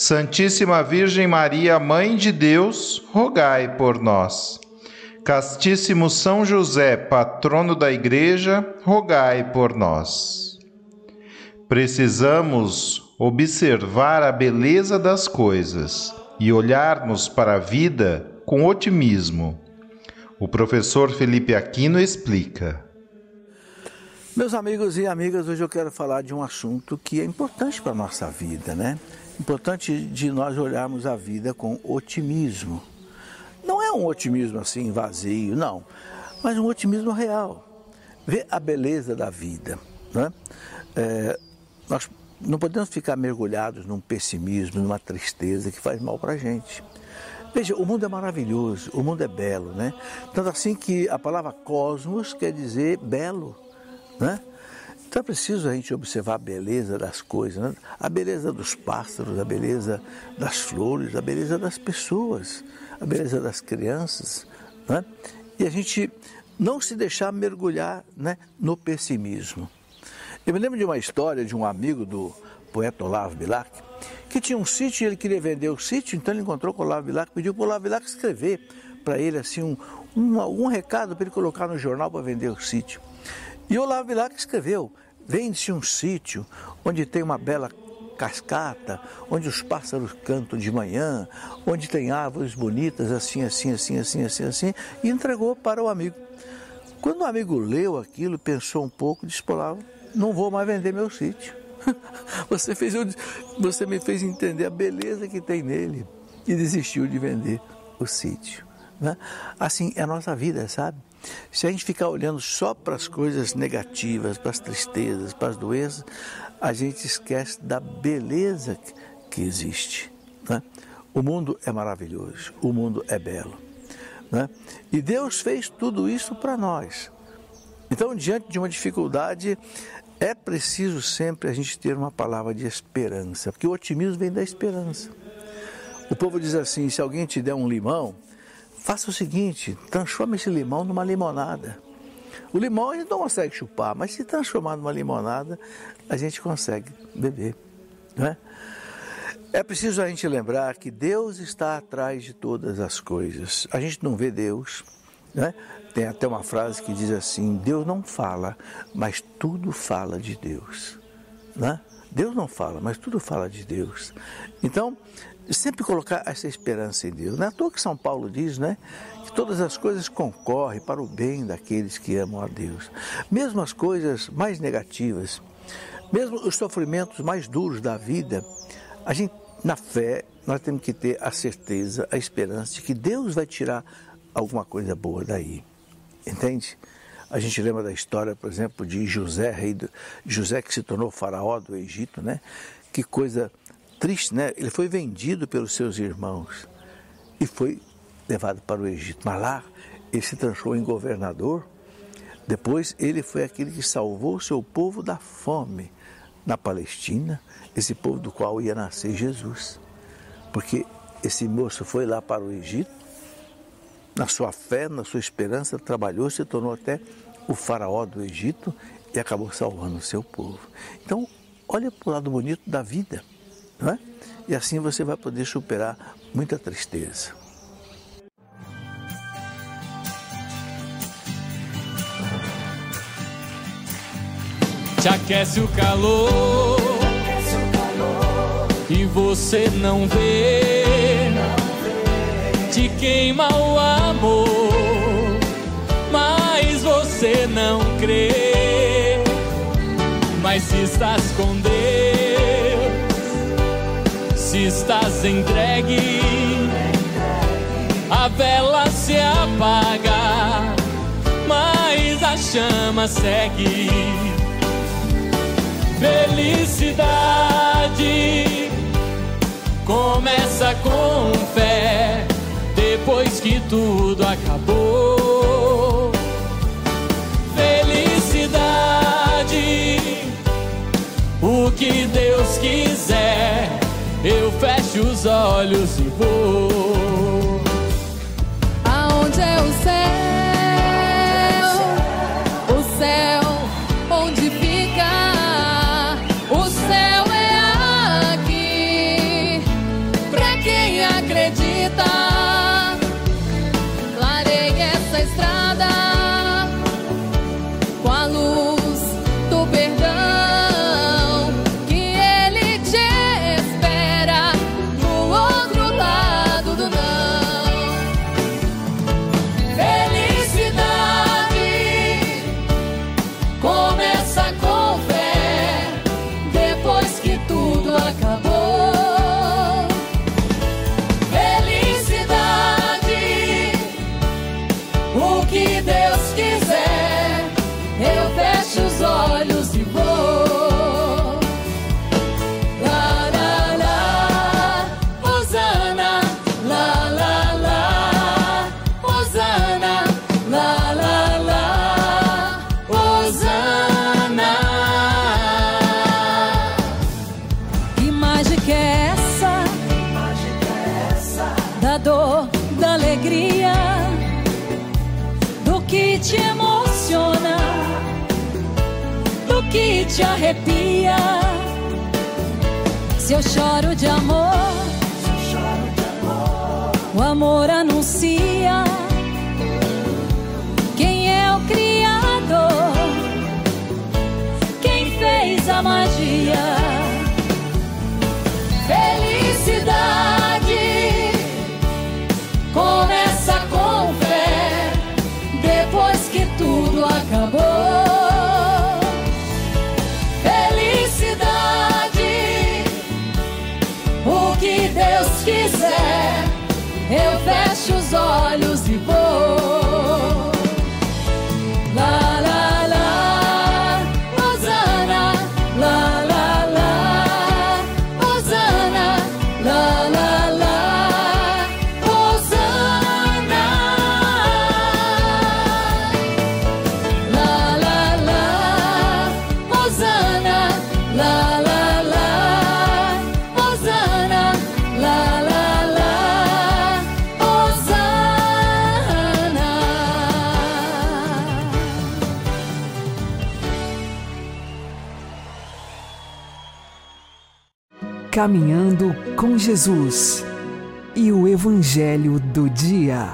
Santíssima Virgem Maria, Mãe de Deus, rogai por nós. Castíssimo São José, patrono da Igreja, rogai por nós. Precisamos observar a beleza das coisas e olharmos para a vida com otimismo. O professor Felipe Aquino explica. Meus amigos e amigas, hoje eu quero falar de um assunto que é importante para a nossa vida, né? Importante de nós olharmos a vida com otimismo. Não é um otimismo assim vazio, não, mas um otimismo real. Ver a beleza da vida. Né? É, nós não podemos ficar mergulhados num pessimismo, numa tristeza que faz mal para a gente. Veja, o mundo é maravilhoso, o mundo é belo, né? Tanto assim que a palavra cosmos quer dizer belo, né? Então é preciso a gente observar a beleza das coisas, né? a beleza dos pássaros, a beleza das flores, a beleza das pessoas, a beleza das crianças. Né? E a gente não se deixar mergulhar né, no pessimismo. Eu me lembro de uma história de um amigo do poeta Olavo Bilac, que tinha um sítio e ele queria vender o sítio, então ele encontrou com o Olavo Bilac, pediu para o Olavo Bilac escrever para ele assim um, um, algum recado para ele colocar no jornal para vender o sítio. E Olavo Bilac escreveu: Vende-se um sítio onde tem uma bela cascata, onde os pássaros cantam de manhã, onde tem árvores bonitas, assim, assim, assim, assim, assim, assim, e entregou para o amigo. Quando o amigo leu aquilo, pensou um pouco, disse para não vou mais vender meu sítio. Você, fez, você me fez entender a beleza que tem nele e desistiu de vender o sítio. Né? Assim é a nossa vida, sabe? Se a gente ficar olhando só para as coisas negativas, para as tristezas, para as doenças, a gente esquece da beleza que existe. Né? O mundo é maravilhoso, o mundo é belo. Né? E Deus fez tudo isso para nós. Então, diante de uma dificuldade, é preciso sempre a gente ter uma palavra de esperança, porque o otimismo vem da esperança. O povo diz assim: se alguém te der um limão, Faça o seguinte, transforme esse limão numa limonada. O limão a gente não consegue chupar, mas se transformar numa limonada, a gente consegue beber. Não é? é preciso a gente lembrar que Deus está atrás de todas as coisas. A gente não vê Deus. Né? Tem até uma frase que diz assim: Deus não fala, mas tudo fala de Deus. Né? Deus não fala, mas tudo fala de Deus. Então, sempre colocar essa esperança em Deus. Não é à toa que São Paulo diz, né? Que todas as coisas concorrem para o bem daqueles que amam a Deus. Mesmo as coisas mais negativas, mesmo os sofrimentos mais duros da vida, a gente, na fé, nós temos que ter a certeza, a esperança de que Deus vai tirar alguma coisa boa daí. Entende? A gente lembra da história, por exemplo, de José, rei do, José que se tornou faraó do Egito, né? Que coisa triste, né? Ele foi vendido pelos seus irmãos e foi levado para o Egito. Mas lá ele se transformou em governador. Depois ele foi aquele que salvou o seu povo da fome na Palestina, esse povo do qual ia nascer Jesus. Porque esse moço foi lá para o Egito, na sua fé, na sua esperança, trabalhou, se tornou até o faraó do Egito e acabou salvando o seu povo. Então, olha para o lado bonito da vida. Não é? E assim você vai poder superar muita tristeza. Te aquece o calor, e você não vê. Te queima o amor, mas você não crê. Mas se está esconder se estás entregue, a vela se apaga, mas a chama segue. Felicidade começa com fé, depois que tudo acabou. Felicidade, o que Deus quiser, eu fecho os olhos e vou. Choro de amor, quiser, eu fecho Caminhando com Jesus e o Evangelho do Dia.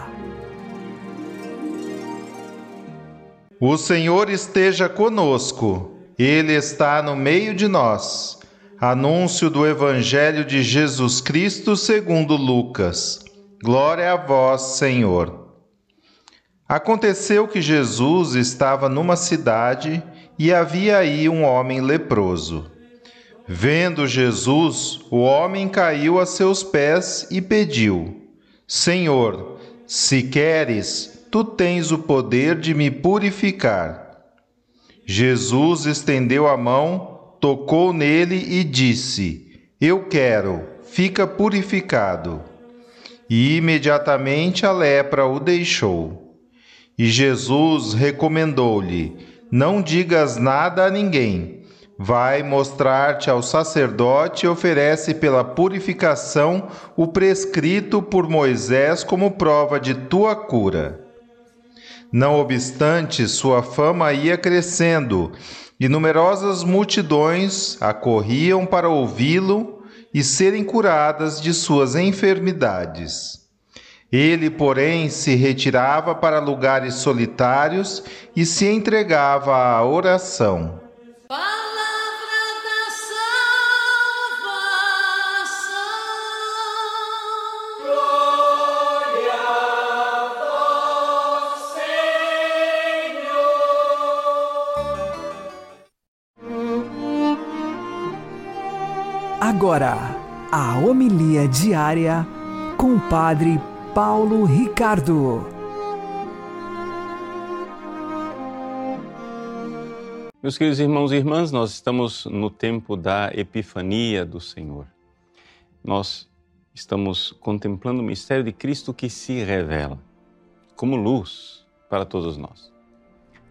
O Senhor esteja conosco, Ele está no meio de nós. Anúncio do Evangelho de Jesus Cristo segundo Lucas. Glória a vós, Senhor. Aconteceu que Jesus estava numa cidade e havia aí um homem leproso. Vendo Jesus, o homem caiu a seus pés e pediu: Senhor, se queres, tu tens o poder de me purificar. Jesus estendeu a mão, tocou nele e disse: Eu quero, fica purificado. E imediatamente a lepra o deixou. E Jesus recomendou-lhe: Não digas nada a ninguém. Vai mostrar-te ao sacerdote e oferece pela purificação o prescrito por Moisés como prova de tua cura. Não obstante, sua fama ia crescendo e numerosas multidões acorriam para ouvi-lo e serem curadas de suas enfermidades. Ele, porém, se retirava para lugares solitários e se entregava à oração. Agora a homilia diária com o Padre Paulo Ricardo. Meus queridos irmãos e irmãs, nós estamos no tempo da Epifania do Senhor. Nós estamos contemplando o mistério de Cristo que se revela como luz para todos nós.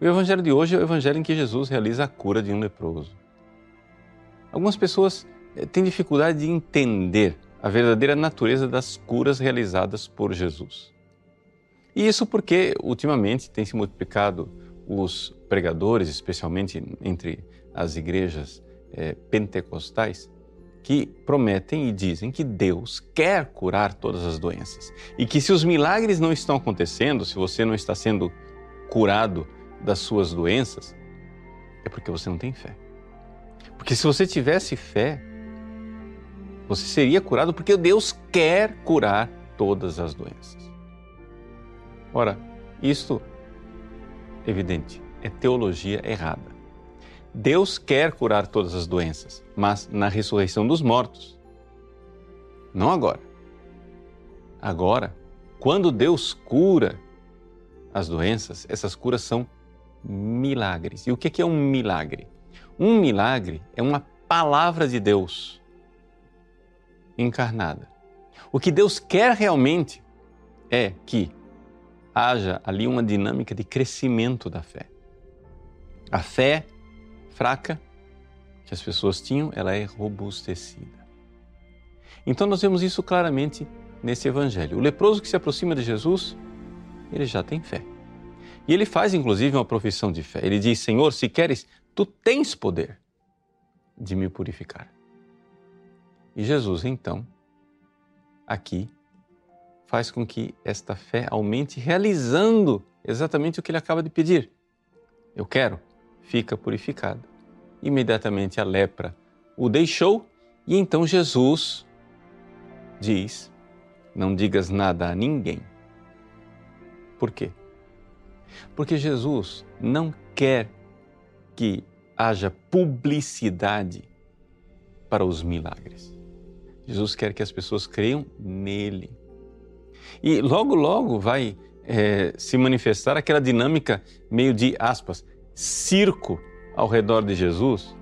O evangelho de hoje é o evangelho em que Jesus realiza a cura de um leproso. Algumas pessoas têm dificuldade de entender a verdadeira natureza das curas realizadas por Jesus. E isso porque, ultimamente, tem se multiplicado os pregadores, especialmente entre as igrejas eh, pentecostais, que prometem e dizem que Deus quer curar todas as doenças. E que se os milagres não estão acontecendo, se você não está sendo curado das suas doenças, é porque você não tem fé. Porque se você tivesse fé, você seria curado porque Deus quer curar todas as doenças. Ora, isto, evidente, é teologia errada. Deus quer curar todas as doenças, mas na ressurreição dos mortos. Não agora. Agora, quando Deus cura as doenças, essas curas são milagres. E o que é um milagre? Um milagre é uma palavra de Deus encarnada. O que Deus quer realmente é que haja ali uma dinâmica de crescimento da fé. A fé fraca que as pessoas tinham, ela é robustecida. Então nós vemos isso claramente nesse evangelho. O leproso que se aproxima de Jesus, ele já tem fé. E ele faz inclusive uma profissão de fé. Ele diz: Senhor, se queres, tu tens poder de me purificar. E Jesus, então, aqui, faz com que esta fé aumente, realizando exatamente o que ele acaba de pedir. Eu quero, fica purificado. Imediatamente a lepra o deixou e então Jesus diz: Não digas nada a ninguém. Por quê? Porque Jesus não quer que haja publicidade para os milagres. Jesus quer que as pessoas creiam nele. E logo, logo vai é, se manifestar aquela dinâmica meio de aspas, circo ao redor de Jesus,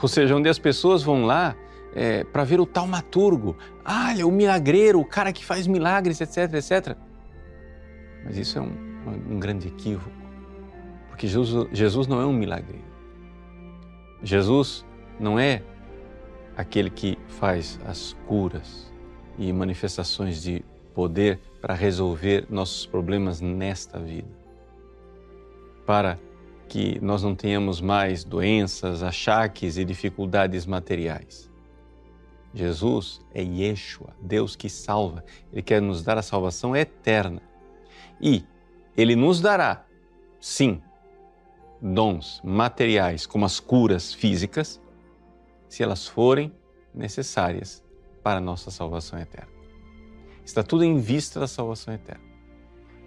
ou seja, onde as pessoas vão lá é, para ver o taumaturgo, ah, o milagreiro, o cara que faz milagres, etc, etc. Mas isso é um, um grande equívoco, porque Jesus, Jesus não é um milagreiro. Jesus não é aquele que faz as curas e manifestações de poder para resolver nossos problemas nesta vida. Para que nós não tenhamos mais doenças, achaques e dificuldades materiais. Jesus é Yeshua, Deus que salva. Ele quer nos dar a salvação eterna. E ele nos dará, sim, dons materiais, como as curas físicas, se elas forem necessárias para a nossa salvação eterna. Está tudo em vista da salvação eterna.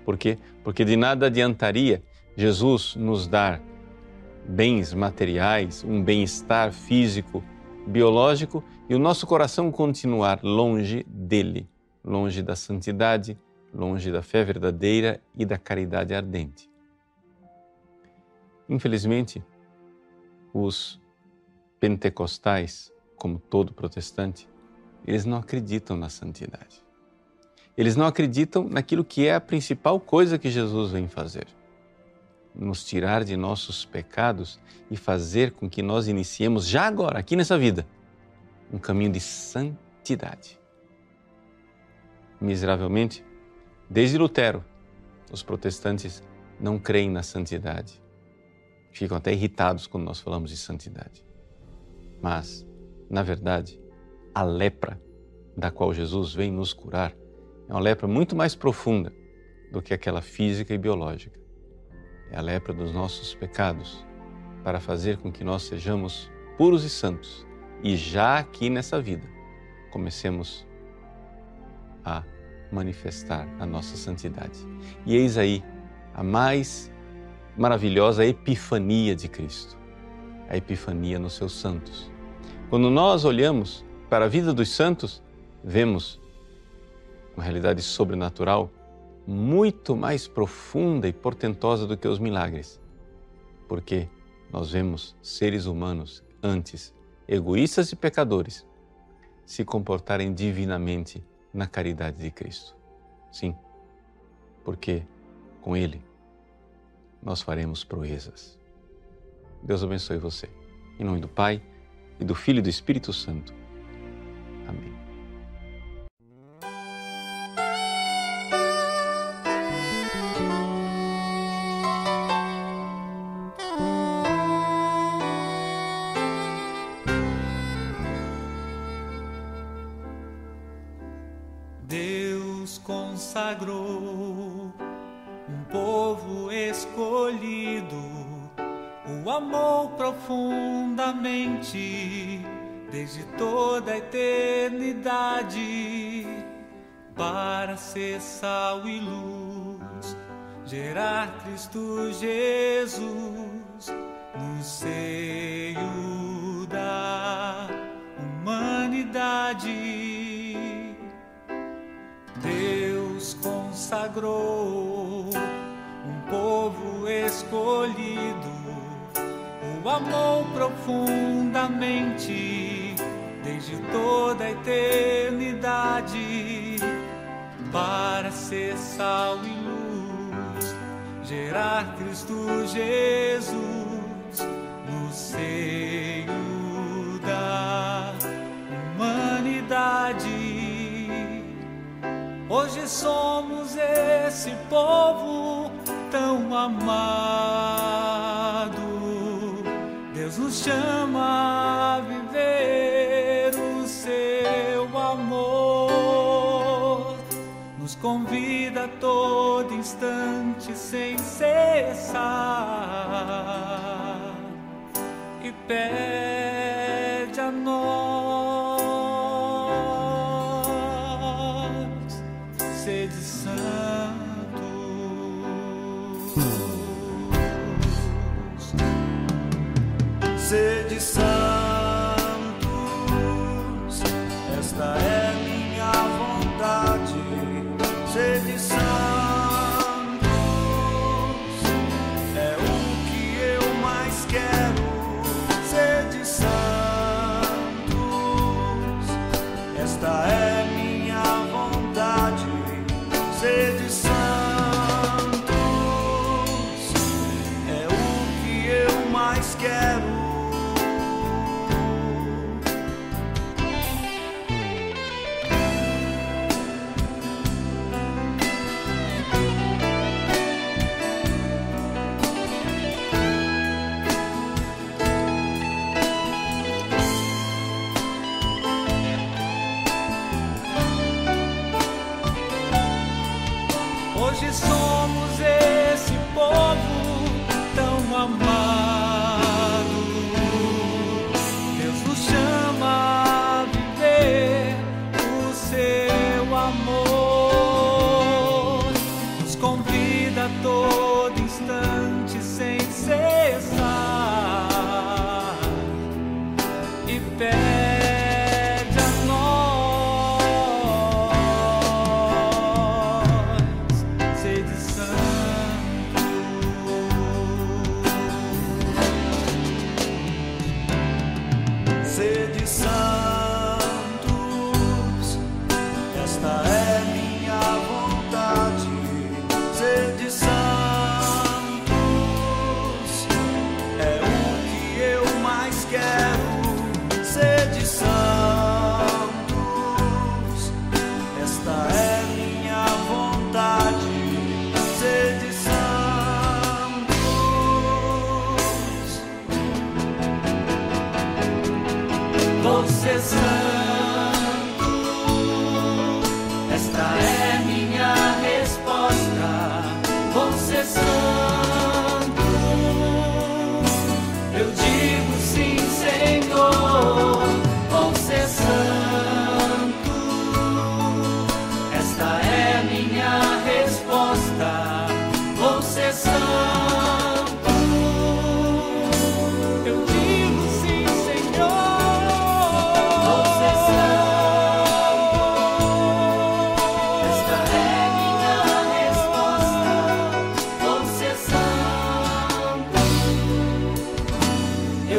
Por quê? Porque de nada adiantaria Jesus nos dar bens materiais, um bem-estar físico, biológico e o nosso coração continuar longe dele, longe da santidade, longe da fé verdadeira e da caridade ardente. Infelizmente, os pentecostais, como todo protestante, eles não acreditam na santidade. Eles não acreditam naquilo que é a principal coisa que Jesus vem fazer nos tirar de nossos pecados e fazer com que nós iniciemos já agora, aqui nessa vida, um caminho de santidade. Miseravelmente, desde Lutero, os protestantes não creem na santidade. Ficam até irritados quando nós falamos de santidade. Mas, na verdade, a lepra da qual Jesus vem nos curar é uma lepra muito mais profunda do que aquela física e biológica é a lepra dos nossos pecados, para fazer com que nós sejamos puros e santos e já aqui nessa vida comecemos a manifestar a nossa santidade. E eis aí a mais maravilhosa epifania de Cristo, a epifania nos seus santos. Quando nós olhamos para a vida dos santos, vemos uma realidade sobrenatural muito mais profunda e portentosa do que os milagres. Porque nós vemos seres humanos antes egoístas e pecadores se comportarem divinamente na caridade de Cristo. Sim, porque com Ele nós faremos proezas. Deus abençoe você. Em nome do Pai, e do Filho e do Espírito Santo. Cristo Jesus no seio da humanidade. Deus consagrou um povo escolhido, o amor profundamente desde toda a eternidade para ser sal gerar Cristo Jesus no seio da humanidade. Hoje somos esse povo tão amado. Deus nos chama a viver o seu amor. Nos convida a todo instante sem cessar e pede a nós sede santos. Sede santos, esta é minha vontade. Sede santos,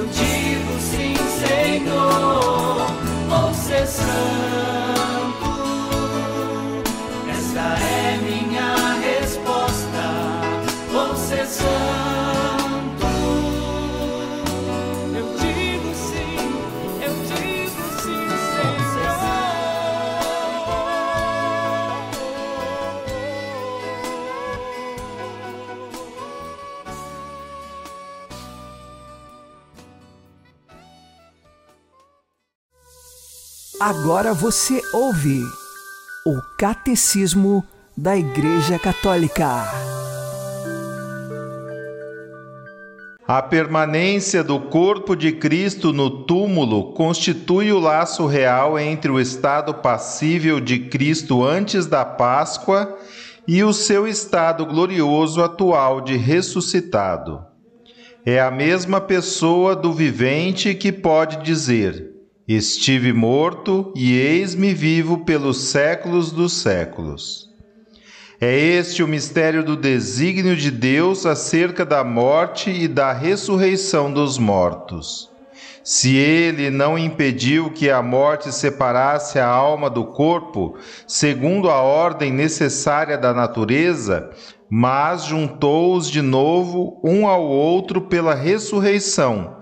Eu digo Agora você ouve o Catecismo da Igreja Católica. A permanência do corpo de Cristo no túmulo constitui o laço real entre o estado passível de Cristo antes da Páscoa e o seu estado glorioso atual de ressuscitado. É a mesma pessoa do vivente que pode dizer: Estive morto e eis-me vivo pelos séculos dos séculos. É este o mistério do desígnio de Deus acerca da morte e da ressurreição dos mortos. Se ele não impediu que a morte separasse a alma do corpo, segundo a ordem necessária da natureza, mas juntou-os de novo um ao outro pela ressurreição,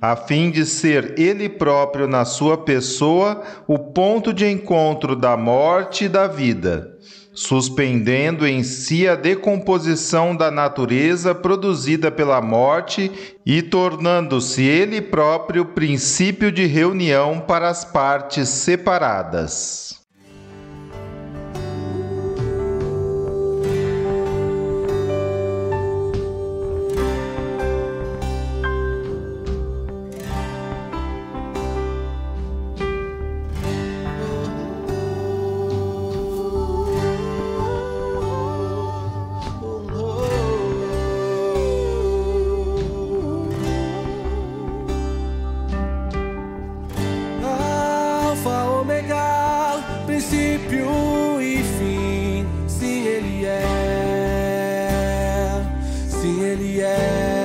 a fim de ser ele próprio na sua pessoa o ponto de encontro da morte e da vida suspendendo em si a decomposição da natureza produzida pela morte e tornando-se ele próprio princípio de reunião para as partes separadas. Sim, Ele é.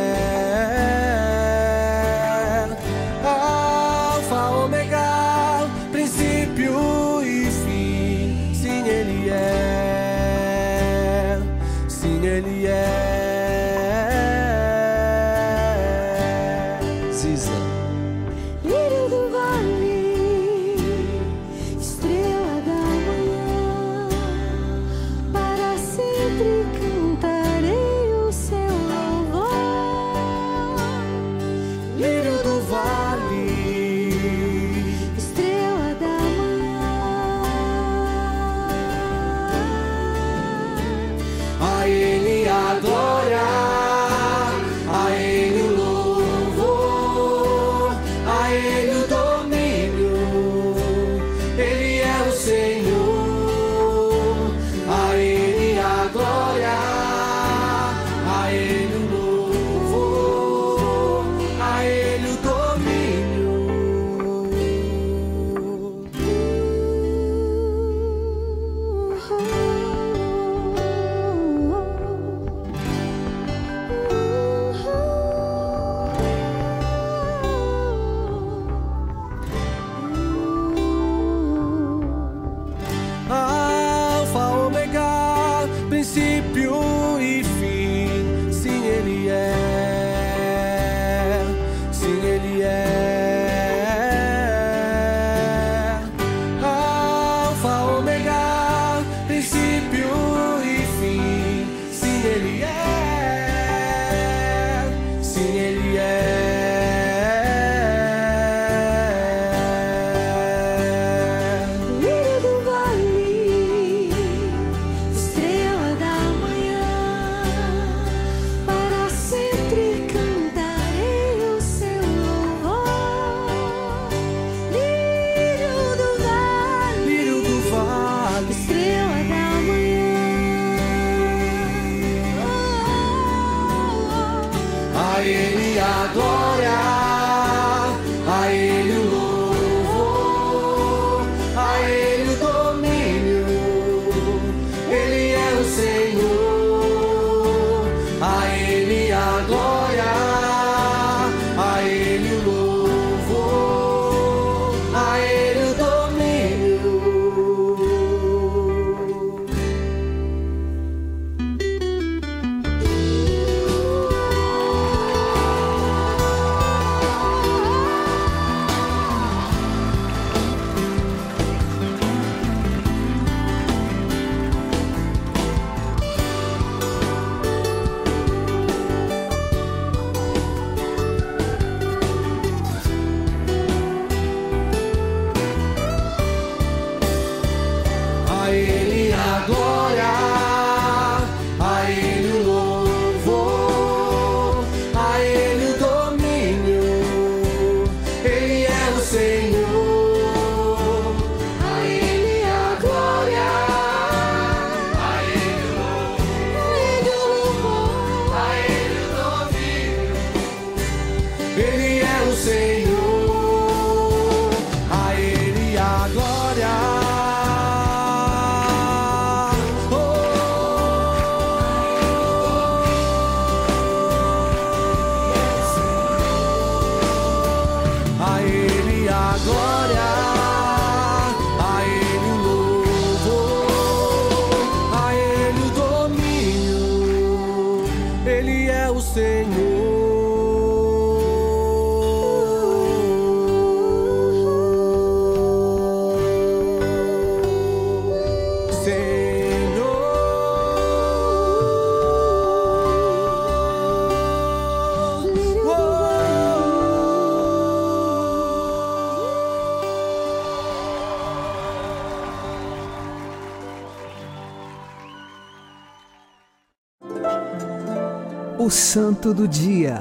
O Santo do Dia,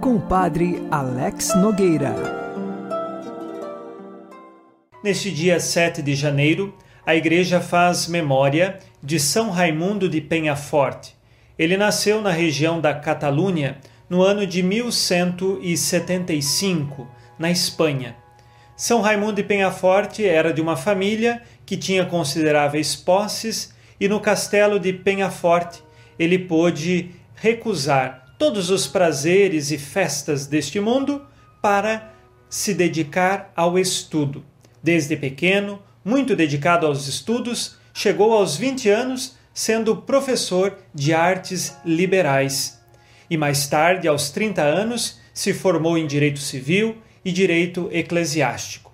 com o Padre Alex Nogueira. Neste dia 7 de janeiro, a Igreja faz memória de São Raimundo de Penhafort. Ele nasceu na região da Catalunha no ano de 1175, na Espanha. São Raimundo de Penhafort era de uma família que tinha consideráveis posses e no castelo de Penhafort ele pôde recusar todos os prazeres e festas deste mundo para se dedicar ao estudo. Desde pequeno, muito dedicado aos estudos, chegou aos 20 anos sendo professor de artes liberais. E mais tarde, aos 30 anos, se formou em direito civil e direito eclesiástico.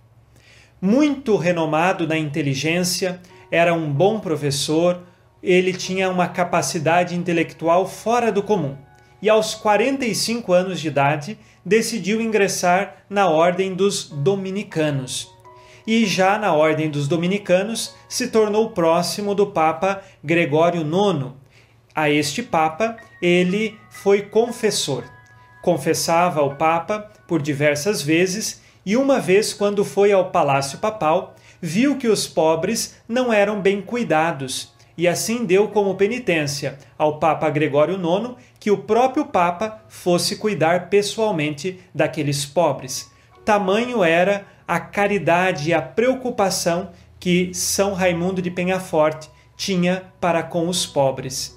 Muito renomado na inteligência, era um bom professor, ele tinha uma capacidade intelectual fora do comum e, aos 45 anos de idade, decidiu ingressar na Ordem dos Dominicanos. E já na Ordem dos Dominicanos se tornou próximo do Papa Gregório IX. A este Papa ele foi confessor. Confessava ao Papa por diversas vezes e uma vez, quando foi ao Palácio Papal, viu que os pobres não eram bem cuidados e assim deu como penitência ao Papa Gregório IX que o próprio Papa fosse cuidar pessoalmente daqueles pobres. Tamanho era a caridade e a preocupação que São Raimundo de Penhafort tinha para com os pobres.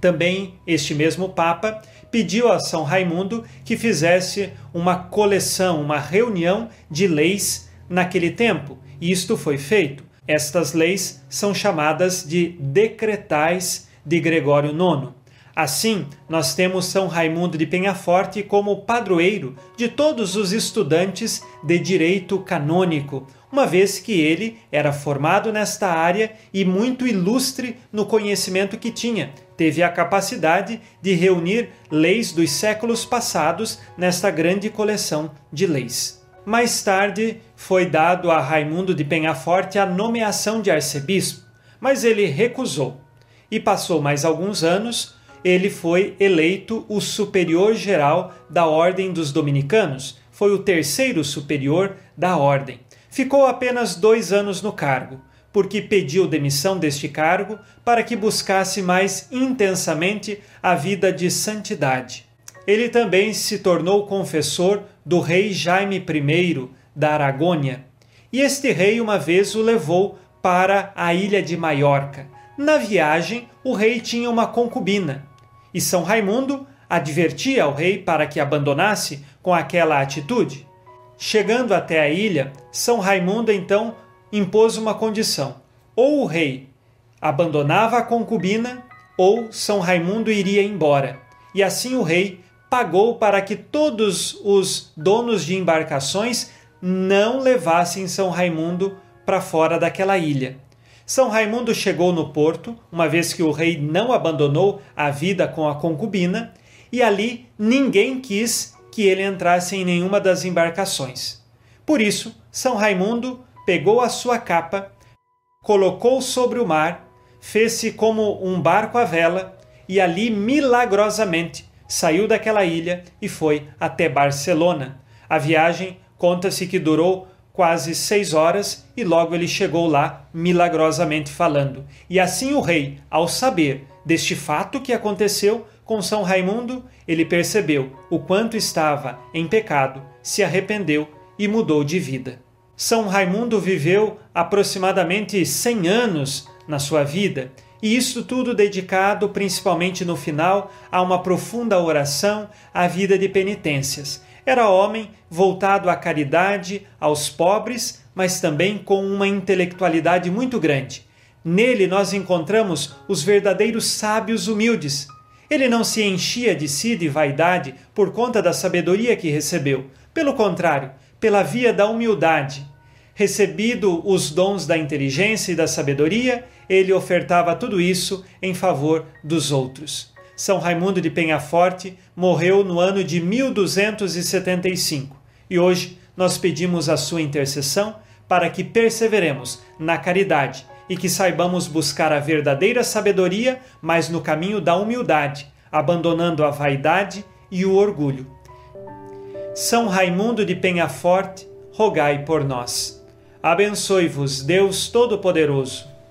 Também este mesmo Papa pediu a São Raimundo que fizesse uma coleção, uma reunião de leis naquele tempo, e isto foi feito. Estas leis são chamadas de decretais de Gregório IX. Assim, nós temos São Raimundo de Penhaforte como padroeiro de todos os estudantes de direito canônico, uma vez que ele era formado nesta área e muito ilustre no conhecimento que tinha. Teve a capacidade de reunir leis dos séculos passados nesta grande coleção de leis. Mais tarde, foi dado a Raimundo de Penhaforte a nomeação de arcebispo, mas ele recusou. E passou mais alguns anos, ele foi eleito o superior geral da Ordem dos Dominicanos, foi o terceiro superior da Ordem. Ficou apenas dois anos no cargo, porque pediu demissão deste cargo para que buscasse mais intensamente a vida de santidade. Ele também se tornou confessor do rei Jaime I da Aragônia, e este rei uma vez o levou para a ilha de Maiorca. Na viagem, o rei tinha uma concubina, e São Raimundo advertia ao rei para que abandonasse com aquela atitude. Chegando até a ilha, São Raimundo então impôs uma condição: ou o rei abandonava a concubina, ou São Raimundo iria embora. E assim o rei pagou para que todos os donos de embarcações não levassem São Raimundo para fora daquela ilha. São Raimundo chegou no porto, uma vez que o rei não abandonou a vida com a concubina, e ali ninguém quis que ele entrasse em nenhuma das embarcações. Por isso, São Raimundo pegou a sua capa, colocou sobre o mar, fez-se como um barco à vela e ali milagrosamente saiu daquela ilha e foi até Barcelona. A viagem conta-se que durou quase seis horas e logo ele chegou lá milagrosamente falando. E assim o rei, ao saber deste fato que aconteceu com São Raimundo, ele percebeu o quanto estava em pecado, se arrependeu e mudou de vida. São Raimundo viveu aproximadamente 100 anos na sua vida e isso tudo dedicado, principalmente no final, a uma profunda oração, à vida de penitências. Era homem voltado à caridade, aos pobres, mas também com uma intelectualidade muito grande. Nele nós encontramos os verdadeiros sábios humildes. Ele não se enchia de si de vaidade por conta da sabedoria que recebeu. Pelo contrário, pela via da humildade. Recebido os dons da inteligência e da sabedoria, ele ofertava tudo isso em favor dos outros. São Raimundo de Penhaforte morreu no ano de 1275 e hoje nós pedimos a sua intercessão para que perseveremos na caridade e que saibamos buscar a verdadeira sabedoria, mas no caminho da humildade, abandonando a vaidade e o orgulho. São Raimundo de Penhaforte, rogai por nós. Abençoe-vos Deus Todo-Poderoso,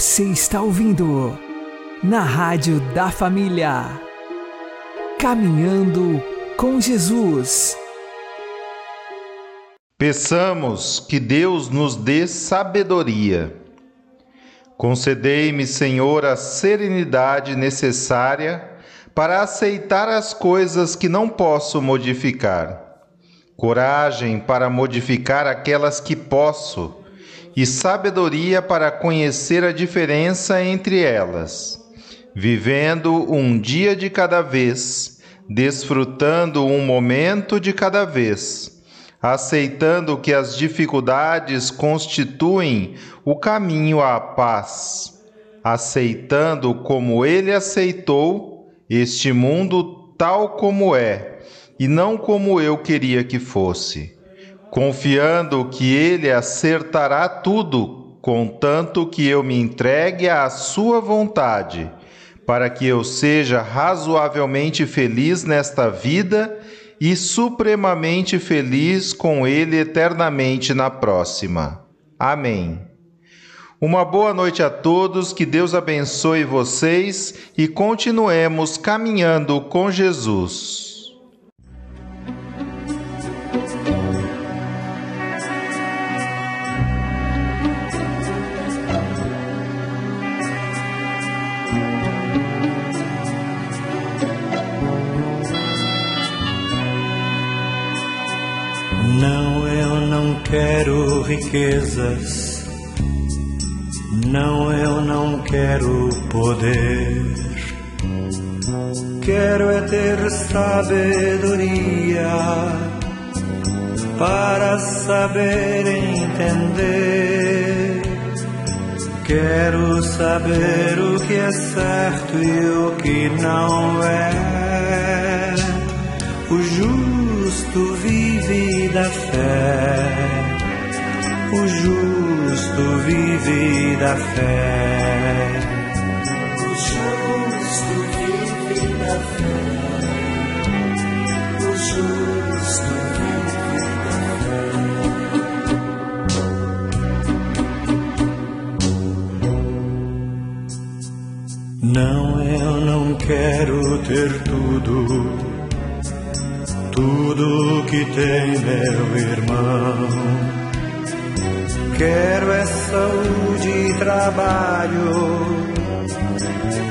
Você está ouvindo na Rádio da Família. Caminhando com Jesus. Peçamos que Deus nos dê sabedoria. Concedei-me, Senhor, a serenidade necessária para aceitar as coisas que não posso modificar, coragem para modificar aquelas que posso e sabedoria para conhecer a diferença entre elas, vivendo um dia de cada vez, desfrutando um momento de cada vez, aceitando que as dificuldades constituem o caminho à paz, aceitando como ele aceitou este mundo tal como é e não como eu queria que fosse confiando que Ele acertará tudo contanto que eu me entregue à sua vontade, para que eu seja razoavelmente feliz nesta vida e supremamente feliz com Ele eternamente na próxima. Amém. Uma boa noite a todos, que Deus abençoe vocês e continuemos caminhando com Jesus. Quero riquezas não, eu não quero poder. Quero é ter sabedoria para saber entender. Quero saber o que é certo e o que não é. O justo vive da fé da fé. O justo vive da fé. O justo vive da fé. Não, eu não quero ter tudo, tudo que tem meu irmão Quero é saúde e trabalho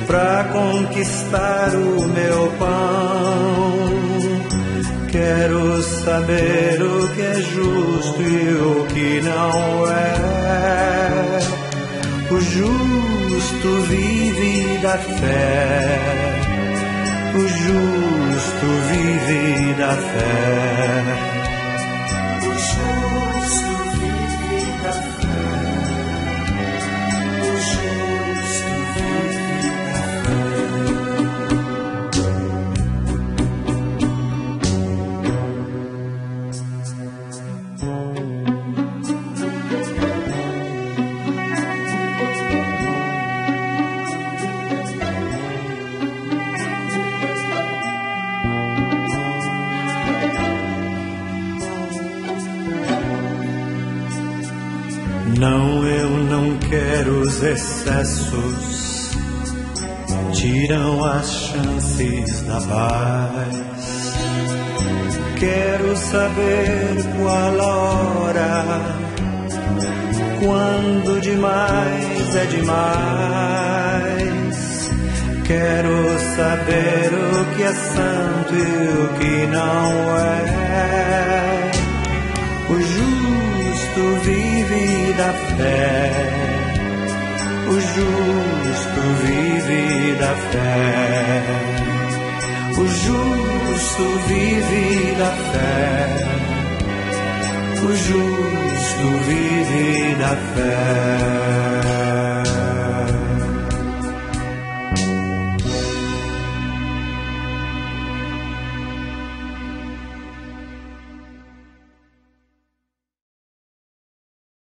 pra conquistar o meu pão. Quero saber o que é justo e o que não é. O justo vive da fé. O justo vive da fé. Os excessos, tiram as chances da paz. Quero saber qual a hora, quando demais é demais. Quero saber o que é santo e o que não é. O justo vive da fé. O justo vive da fé. O justo vive da fé. O justo vive da fé.